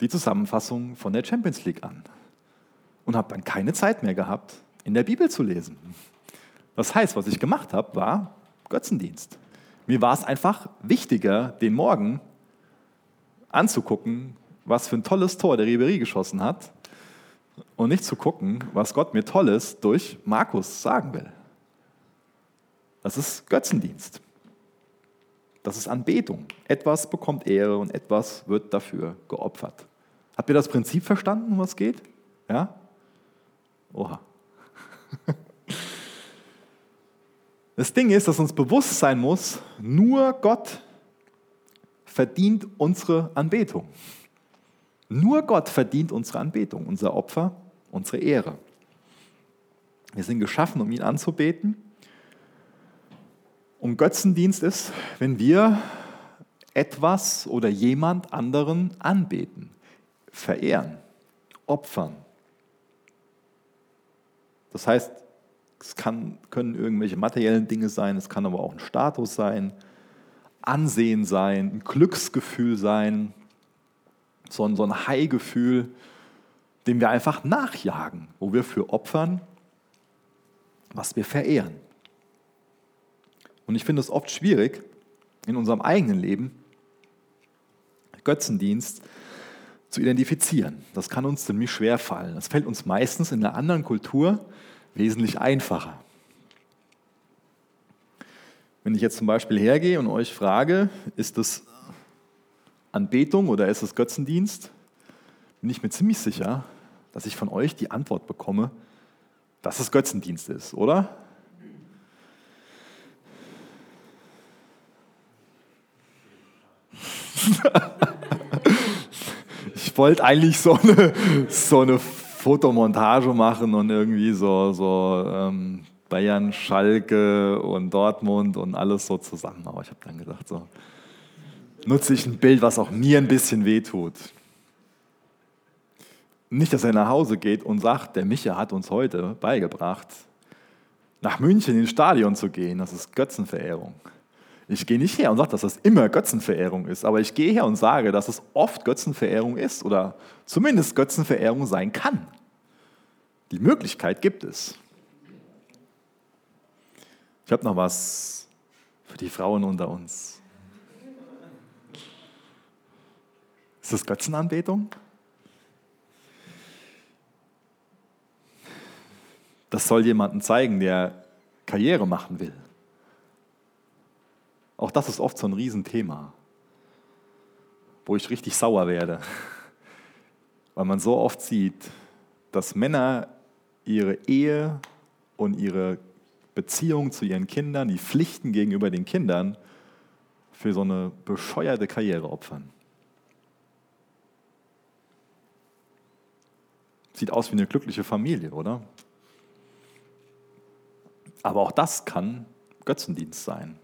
die Zusammenfassung von der Champions League an und habe dann keine Zeit mehr gehabt, in der Bibel zu lesen. Das heißt, was ich gemacht habe, war Götzendienst. Mir war es einfach wichtiger, den Morgen anzugucken, was für ein tolles Tor der Ribery geschossen hat, und nicht zu gucken, was Gott mir Tolles durch Markus sagen will. Das ist Götzendienst. Das ist Anbetung. Etwas bekommt Ehre und etwas wird dafür geopfert. Habt ihr das Prinzip verstanden, um was geht? Ja? Oha. Das Ding ist, dass uns bewusst sein muss, nur Gott verdient unsere Anbetung. Nur Gott verdient unsere Anbetung, unser Opfer, unsere Ehre. Wir sind geschaffen, um ihn anzubeten. Und Götzendienst ist, wenn wir etwas oder jemand anderen anbeten, verehren, opfern. Das heißt, es kann, können irgendwelche materiellen Dinge sein, es kann aber auch ein Status sein, Ansehen sein, ein Glücksgefühl sein, so ein, so ein High-Gefühl, dem wir einfach nachjagen, wo wir für opfern, was wir verehren. Und ich finde es oft schwierig, in unserem eigenen Leben Götzendienst zu identifizieren. Das kann uns ziemlich schwer fallen. Das fällt uns meistens in einer anderen Kultur wesentlich einfacher. Wenn ich jetzt zum Beispiel hergehe und euch frage, ist das Anbetung oder ist es Götzendienst, bin ich mir ziemlich sicher, dass ich von euch die Antwort bekomme, dass es Götzendienst ist, oder? ich wollte eigentlich so eine, so eine Fotomontage machen und irgendwie so, so ähm, Bayern, Schalke und Dortmund und alles so zusammen. Aber ich habe dann gedacht, so nutze ich ein Bild, was auch mir ein bisschen wehtut. Nicht, dass er nach Hause geht und sagt, der Micha hat uns heute beigebracht, nach München ins Stadion zu gehen. Das ist Götzenverehrung. Ich gehe nicht her und sage, dass das immer Götzenverehrung ist, aber ich gehe her und sage, dass es oft Götzenverehrung ist oder zumindest Götzenverehrung sein kann. Die Möglichkeit gibt es. Ich habe noch was für die Frauen unter uns. Ist das Götzenanbetung? Das soll jemanden zeigen, der Karriere machen will. Auch das ist oft so ein Riesenthema, wo ich richtig sauer werde, weil man so oft sieht, dass Männer ihre Ehe und ihre Beziehung zu ihren Kindern, die Pflichten gegenüber den Kindern für so eine bescheuerte Karriere opfern. Sieht aus wie eine glückliche Familie, oder? Aber auch das kann Götzendienst sein.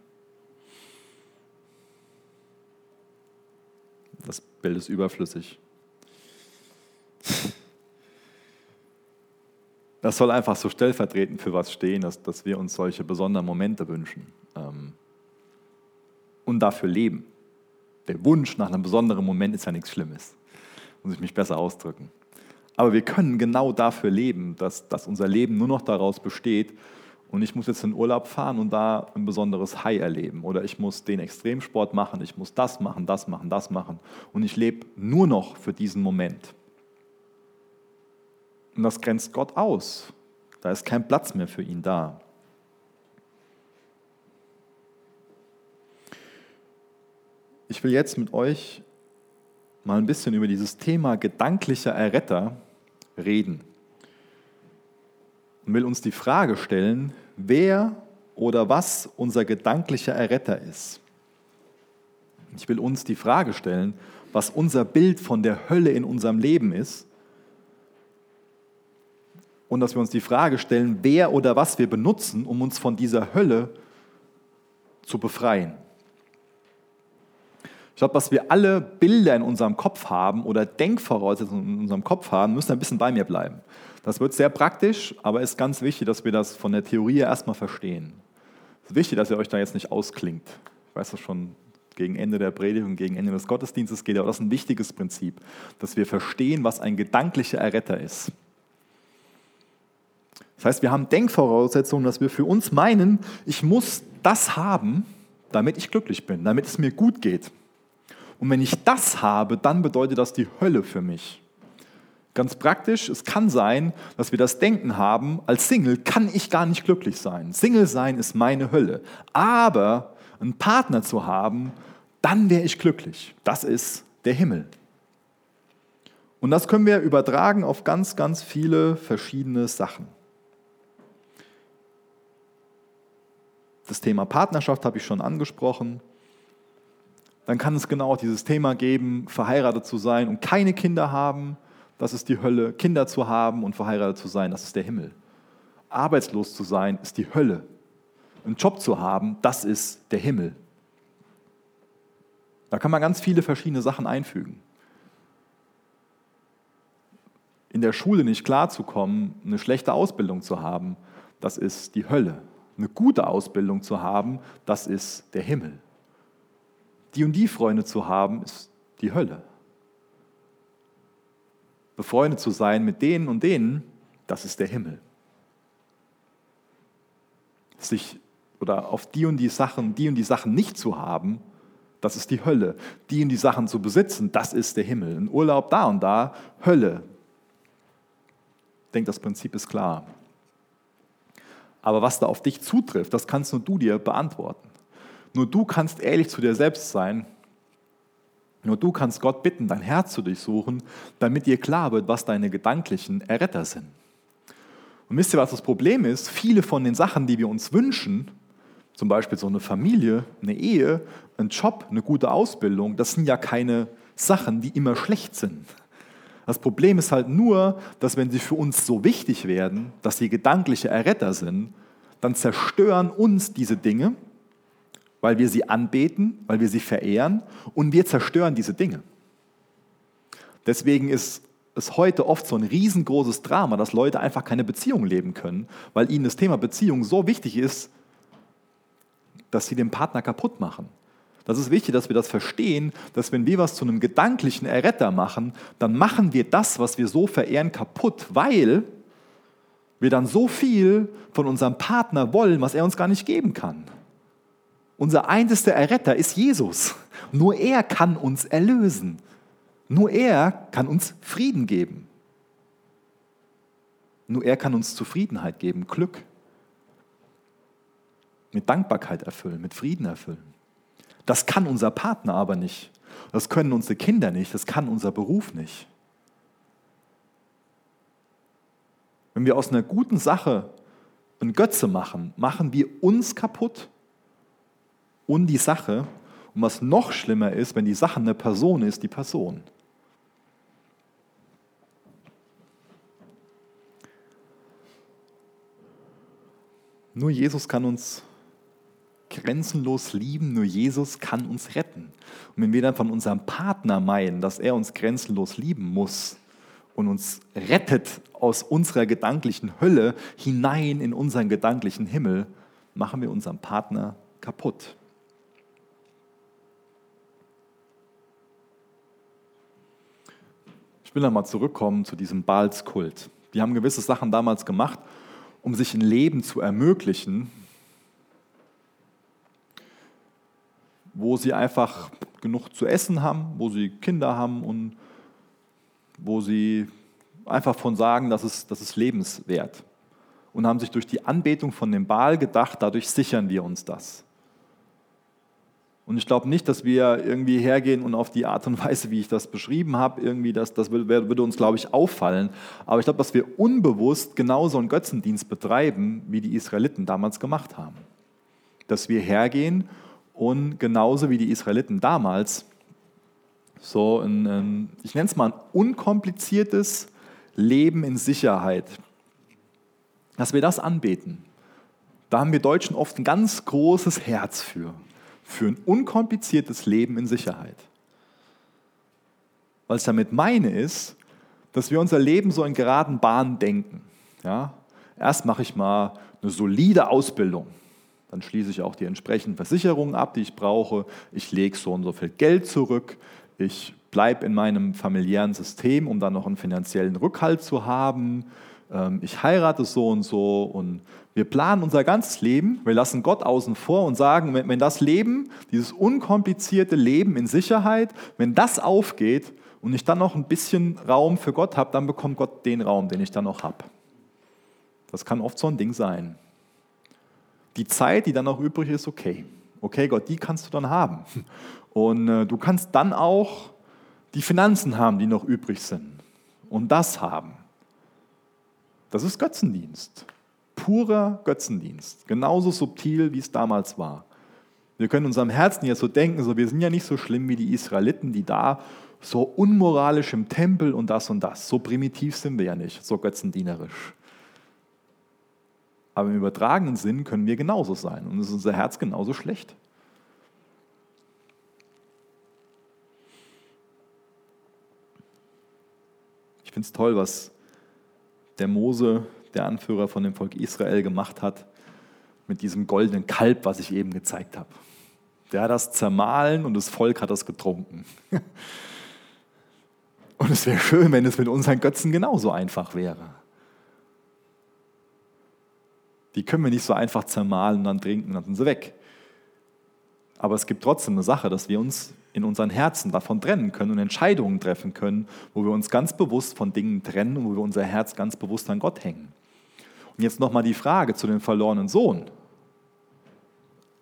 Das Bild ist überflüssig. Das soll einfach so stellvertretend für was stehen, dass, dass wir uns solche besonderen Momente wünschen ähm, und dafür leben. Der Wunsch nach einem besonderen Moment ist ja nichts Schlimmes. Muss ich mich besser ausdrücken. Aber wir können genau dafür leben, dass, dass unser Leben nur noch daraus besteht, und ich muss jetzt in Urlaub fahren und da ein besonderes High erleben. Oder ich muss den Extremsport machen, ich muss das machen, das machen, das machen. Und ich lebe nur noch für diesen Moment. Und das grenzt Gott aus. Da ist kein Platz mehr für ihn da. Ich will jetzt mit euch mal ein bisschen über dieses Thema gedanklicher Erretter reden und will uns die Frage stellen, wer oder was unser gedanklicher Erretter ist. Ich will uns die Frage stellen, was unser Bild von der Hölle in unserem Leben ist und dass wir uns die Frage stellen, wer oder was wir benutzen, um uns von dieser Hölle zu befreien. Ich glaube, dass wir alle Bilder in unserem Kopf haben oder Denkvoraussetzungen in unserem Kopf haben, müssen ein bisschen bei mir bleiben. Das wird sehr praktisch, aber ist ganz wichtig, dass wir das von der Theorie erstmal verstehen. Es ist wichtig, dass ihr euch da jetzt nicht ausklingt. Ich weiß das schon gegen Ende der Predigt und gegen Ende des Gottesdienstes geht, aber das ist ein wichtiges Prinzip, dass wir verstehen, was ein gedanklicher Erretter ist. Das heißt, wir haben Denkvoraussetzungen, dass wir für uns meinen, ich muss das haben, damit ich glücklich bin, damit es mir gut geht. Und wenn ich das habe, dann bedeutet das die Hölle für mich. Ganz praktisch, es kann sein, dass wir das Denken haben, als Single kann ich gar nicht glücklich sein. Single sein ist meine Hölle. Aber einen Partner zu haben, dann wäre ich glücklich. Das ist der Himmel. Und das können wir übertragen auf ganz, ganz viele verschiedene Sachen. Das Thema Partnerschaft habe ich schon angesprochen. Dann kann es genau dieses Thema geben, verheiratet zu sein und keine Kinder haben das ist die Hölle. Kinder zu haben und verheiratet zu sein, das ist der Himmel. Arbeitslos zu sein, ist die Hölle. Einen Job zu haben, das ist der Himmel. Da kann man ganz viele verschiedene Sachen einfügen. in der Schule nicht klarzukommen, eine schlechte Ausbildung zu haben, das ist die Hölle. Eine gute Ausbildung zu haben, das ist der Himmel. Die und die Freunde zu haben, ist die Hölle. Befreundet zu sein mit denen und denen, das ist der Himmel. Sich oder auf die und die Sachen, die und die Sachen nicht zu haben, das ist die Hölle. Die und die Sachen zu besitzen, das ist der Himmel. Ein Urlaub da und da, Hölle. Ich denke, das Prinzip ist klar. Aber was da auf dich zutrifft, das kannst nur du dir beantworten. Nur du kannst ehrlich zu dir selbst sein. Nur du kannst Gott bitten, dein Herz zu durchsuchen, damit dir klar wird, was deine gedanklichen Erretter sind. Und wisst ihr, was das Problem ist? Viele von den Sachen, die wir uns wünschen, zum Beispiel so eine Familie, eine Ehe, ein Job, eine gute Ausbildung, das sind ja keine Sachen, die immer schlecht sind. Das Problem ist halt nur, dass wenn sie für uns so wichtig werden, dass sie gedankliche Erretter sind, dann zerstören uns diese Dinge, weil wir sie anbeten, weil wir sie verehren und wir zerstören diese Dinge. Deswegen ist es heute oft so ein riesengroßes Drama, dass Leute einfach keine Beziehung leben können, weil ihnen das Thema Beziehung so wichtig ist, dass sie den Partner kaputt machen. Das ist wichtig, dass wir das verstehen, dass wenn wir was zu einem gedanklichen Erretter machen, dann machen wir das, was wir so verehren, kaputt, weil wir dann so viel von unserem Partner wollen, was er uns gar nicht geben kann. Unser einzigster Erretter ist Jesus. Nur er kann uns erlösen. Nur er kann uns Frieden geben. Nur er kann uns Zufriedenheit geben, Glück. Mit Dankbarkeit erfüllen, mit Frieden erfüllen. Das kann unser Partner aber nicht. Das können unsere Kinder nicht. Das kann unser Beruf nicht. Wenn wir aus einer guten Sache ein Götze machen, machen wir uns kaputt und die Sache. Und was noch schlimmer ist, wenn die Sache eine Person ist, die Person. Nur Jesus kann uns grenzenlos lieben, nur Jesus kann uns retten. Und wenn wir dann von unserem Partner meinen, dass er uns grenzenlos lieben muss und uns rettet aus unserer gedanklichen Hölle hinein in unseren gedanklichen Himmel, machen wir unseren Partner kaputt. Ich will nochmal zurückkommen zu diesem Balskult. Die haben gewisse Sachen damals gemacht, um sich ein Leben zu ermöglichen, wo sie einfach genug zu essen haben, wo sie Kinder haben und wo sie einfach von sagen, das ist, das ist lebenswert. Und haben sich durch die Anbetung von dem Baal gedacht, dadurch sichern wir uns das. Und ich glaube nicht, dass wir irgendwie hergehen und auf die Art und Weise, wie ich das beschrieben habe, irgendwie das, das würde uns, glaube ich, auffallen. Aber ich glaube, dass wir unbewusst genauso einen Götzendienst betreiben, wie die Israeliten damals gemacht haben. Dass wir hergehen und genauso wie die Israeliten damals so ein, ich nenne es mal ein unkompliziertes Leben in Sicherheit, dass wir das anbeten. Da haben wir Deutschen oft ein ganz großes Herz für, für ein unkompliziertes Leben in Sicherheit. Was ich damit meine ist, dass wir unser Leben so in geraden Bahnen denken. Ja? Erst mache ich mal eine solide Ausbildung. Dann schließe ich auch die entsprechenden Versicherungen ab, die ich brauche. Ich lege so und so viel Geld zurück. Ich bleibe in meinem familiären System, um dann noch einen finanziellen Rückhalt zu haben. Ähm, ich heirate so und so und wir planen unser ganzes Leben. Wir lassen Gott außen vor und sagen, wenn das Leben, dieses unkomplizierte Leben in Sicherheit, wenn das aufgeht und ich dann noch ein bisschen Raum für Gott habe, dann bekommt Gott den Raum, den ich dann noch habe. Das kann oft so ein Ding sein. Die Zeit, die dann noch übrig ist, okay. Okay, Gott, die kannst du dann haben. Und äh, du kannst dann auch die Finanzen haben, die noch übrig sind. Und das haben. Das ist Götzendienst. Purer Götzendienst. Genauso subtil, wie es damals war. Wir können unserem Herzen jetzt so denken, so, wir sind ja nicht so schlimm wie die Israeliten, die da so unmoralisch im Tempel und das und das. So primitiv sind wir ja nicht, so götzendienerisch. Aber im übertragenen Sinn können wir genauso sein und ist unser Herz genauso schlecht. Ich finde es toll, was der Mose, der Anführer von dem Volk Israel, gemacht hat mit diesem goldenen Kalb, was ich eben gezeigt habe. Der hat das zermahlen und das Volk hat das getrunken. Und es wäre schön, wenn es mit unseren Götzen genauso einfach wäre. Die können wir nicht so einfach zermahlen und dann trinken dann sind sie weg. Aber es gibt trotzdem eine Sache, dass wir uns in unseren Herzen davon trennen können und Entscheidungen treffen können, wo wir uns ganz bewusst von Dingen trennen und wo wir unser Herz ganz bewusst an Gott hängen. Und jetzt nochmal die Frage zu dem verlorenen Sohn.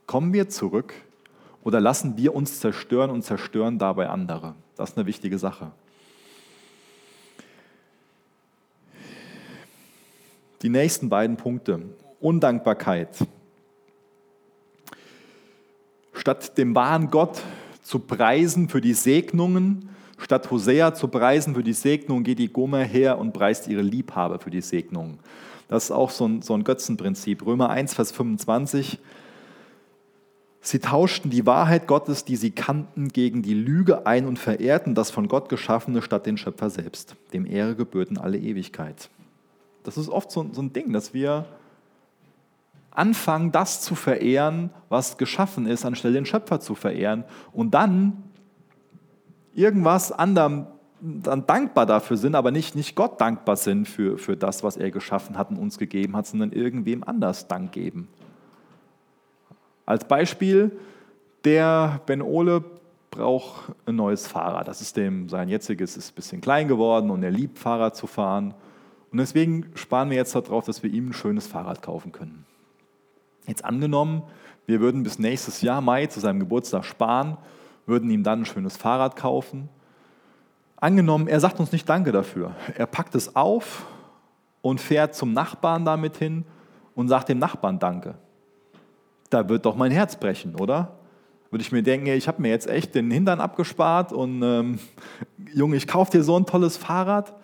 Kommen wir zurück oder lassen wir uns zerstören und zerstören dabei andere? Das ist eine wichtige Sache. Die nächsten beiden Punkte. Undankbarkeit statt dem wahren Gott zu preisen für die Segnungen, statt Hosea zu preisen für die Segnungen, geht die Gomer her und preist ihre Liebhaber für die Segnungen. Das ist auch so ein, so ein Götzenprinzip. Römer 1, Vers 25. Sie tauschten die Wahrheit Gottes, die sie kannten, gegen die Lüge ein und verehrten das von Gott Geschaffene statt den Schöpfer selbst. Dem Ehre gebührten alle Ewigkeit. Das ist oft so, so ein Ding, dass wir anfangen, das zu verehren, was geschaffen ist, anstelle den Schöpfer zu verehren und dann irgendwas anderem dann dankbar dafür sind, aber nicht, nicht Gott dankbar sind für, für das, was er geschaffen hat und uns gegeben hat, sondern irgendwem anders Dank geben. Als Beispiel, der Ben Ole braucht ein neues Fahrrad. Das ist dem, sein jetziges ist ein bisschen klein geworden und er liebt Fahrrad zu fahren. Und deswegen sparen wir jetzt darauf, dass wir ihm ein schönes Fahrrad kaufen können. Jetzt angenommen, wir würden bis nächstes Jahr Mai zu seinem Geburtstag sparen, würden ihm dann ein schönes Fahrrad kaufen. Angenommen, er sagt uns nicht Danke dafür. Er packt es auf und fährt zum Nachbarn damit hin und sagt dem Nachbarn Danke. Da wird doch mein Herz brechen, oder? Würde ich mir denken, ich habe mir jetzt echt den Hintern abgespart und ähm, Junge, ich kaufe dir so ein tolles Fahrrad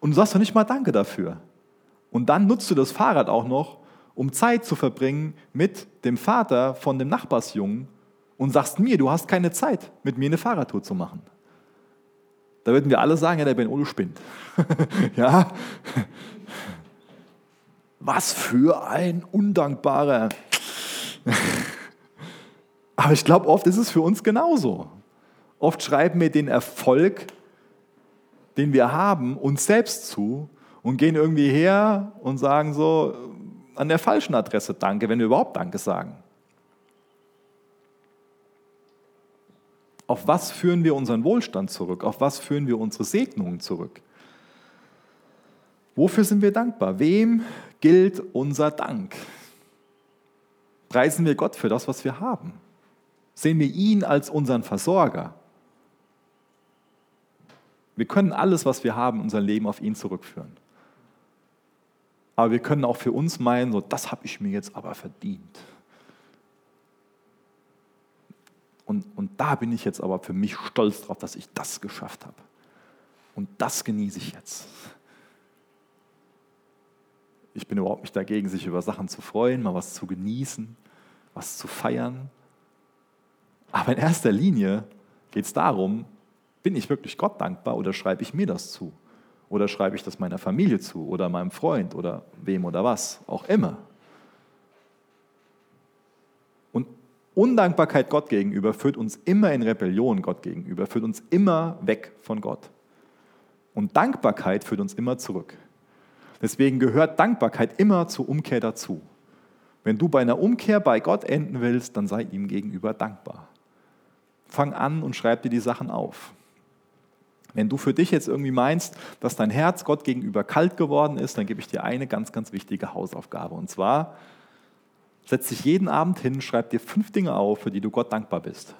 und du sagst doch nicht mal Danke dafür. Und dann nutzt du das Fahrrad auch noch, um Zeit zu verbringen mit dem Vater von dem Nachbarsjungen und sagst mir, du hast keine Zeit, mit mir eine Fahrradtour zu machen. Da würden wir alle sagen, ja, der Ben Olo spinnt. ja? Was für ein undankbarer. Aber ich glaube, oft ist es für uns genauso. Oft schreiben wir den Erfolg, den wir haben, uns selbst zu und gehen irgendwie her und sagen so, an der falschen Adresse Danke, wenn wir überhaupt Danke sagen. Auf was führen wir unseren Wohlstand zurück? Auf was führen wir unsere Segnungen zurück? Wofür sind wir dankbar? Wem gilt unser Dank? Preisen wir Gott für das, was wir haben? Sehen wir ihn als unseren Versorger? Wir können alles, was wir haben, unser Leben auf ihn zurückführen. Aber wir können auch für uns meinen, so, das habe ich mir jetzt aber verdient. Und, und da bin ich jetzt aber für mich stolz drauf, dass ich das geschafft habe. Und das genieße ich jetzt. Ich bin überhaupt nicht dagegen, sich über Sachen zu freuen, mal was zu genießen, was zu feiern. Aber in erster Linie geht es darum, bin ich wirklich Gott dankbar oder schreibe ich mir das zu? Oder schreibe ich das meiner Familie zu oder meinem Freund oder wem oder was auch immer. Und Undankbarkeit Gott gegenüber führt uns immer in Rebellion Gott gegenüber, führt uns immer weg von Gott. Und Dankbarkeit führt uns immer zurück. Deswegen gehört Dankbarkeit immer zur Umkehr dazu. Wenn du bei einer Umkehr bei Gott enden willst, dann sei ihm gegenüber dankbar. Fang an und schreib dir die Sachen auf. Wenn du für dich jetzt irgendwie meinst, dass dein Herz Gott gegenüber kalt geworden ist, dann gebe ich dir eine ganz, ganz wichtige Hausaufgabe. Und zwar, setz dich jeden Abend hin, schreib dir fünf Dinge auf, für die du Gott dankbar bist.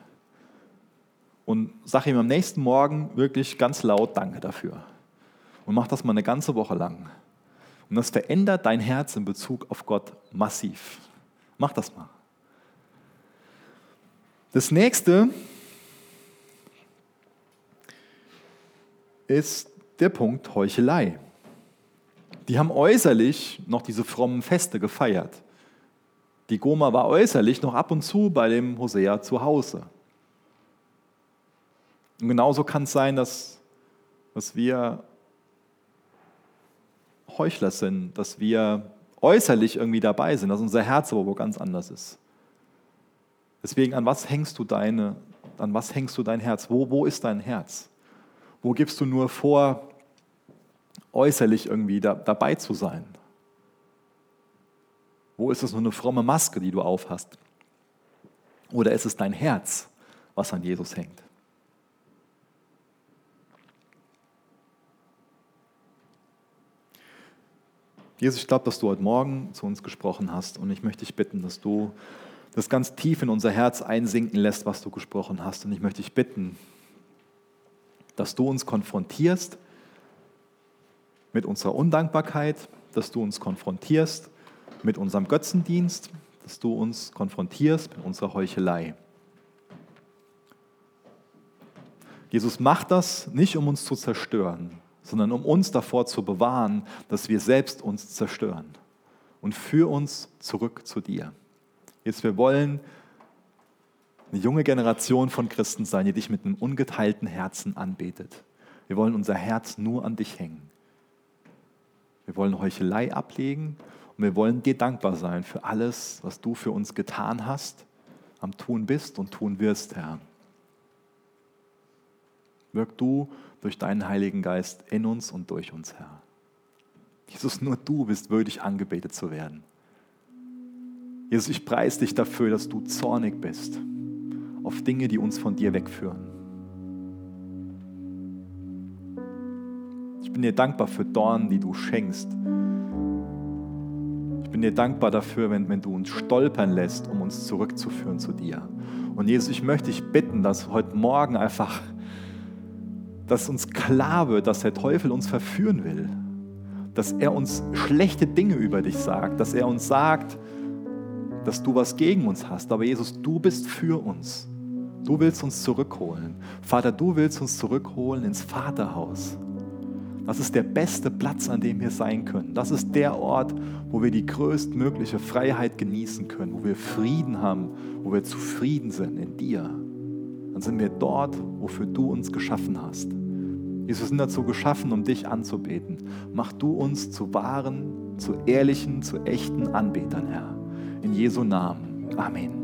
Und sag ihm am nächsten Morgen wirklich ganz laut Danke dafür. Und mach das mal eine ganze Woche lang. Und das verändert dein Herz in Bezug auf Gott massiv. Mach das mal. Das nächste, ist der Punkt Heuchelei. Die haben äußerlich noch diese frommen Feste gefeiert. Die Goma war äußerlich noch ab und zu bei dem Hosea zu Hause. Und genauso kann es sein, dass, dass wir Heuchler sind, dass wir äußerlich irgendwie dabei sind, dass unser Herz aber wo ganz anders ist. Deswegen, an was hängst du deine, an was hängst du dein Herz? Wo, wo ist dein Herz? Wo gibst du nur vor, äußerlich irgendwie da, dabei zu sein? Wo ist es nur eine fromme Maske, die du aufhast? Oder ist es dein Herz, was an Jesus hängt? Jesus, ich glaube, dass du heute Morgen zu uns gesprochen hast und ich möchte dich bitten, dass du das ganz tief in unser Herz einsinken lässt, was du gesprochen hast. Und ich möchte dich bitten, dass du uns konfrontierst mit unserer Undankbarkeit, dass du uns konfrontierst mit unserem Götzendienst, dass du uns konfrontierst mit unserer Heuchelei. Jesus macht das nicht, um uns zu zerstören, sondern um uns davor zu bewahren, dass wir selbst uns zerstören und für uns zurück zu dir. Jetzt, wir wollen eine junge Generation von Christen sein, die dich mit einem ungeteilten Herzen anbetet. Wir wollen unser Herz nur an dich hängen. Wir wollen Heuchelei ablegen und wir wollen dir dankbar sein für alles, was du für uns getan hast, am Tun bist und tun wirst, Herr. Wirk du durch deinen Heiligen Geist in uns und durch uns, Herr. Jesus, nur du bist würdig angebetet zu werden. Jesus, ich preise dich dafür, dass du zornig bist auf Dinge, die uns von dir wegführen. Ich bin dir dankbar für Dornen, die du schenkst bin dir dankbar dafür, wenn, wenn du uns stolpern lässt, um uns zurückzuführen zu dir. Und Jesus, ich möchte dich bitten, dass heute Morgen einfach, dass uns klar wird, dass der Teufel uns verführen will. Dass er uns schlechte Dinge über dich sagt, dass er uns sagt, dass du was gegen uns hast. Aber Jesus, du bist für uns. Du willst uns zurückholen. Vater, du willst uns zurückholen ins Vaterhaus. Das ist der beste Platz, an dem wir sein können. Das ist der Ort, wo wir die größtmögliche Freiheit genießen können, wo wir Frieden haben, wo wir zufrieden sind in dir. Dann sind wir dort, wofür du uns geschaffen hast. Jesus, wir sind dazu geschaffen, um dich anzubeten. Mach du uns zu wahren, zu ehrlichen, zu echten Anbetern, Herr. In Jesu Namen. Amen.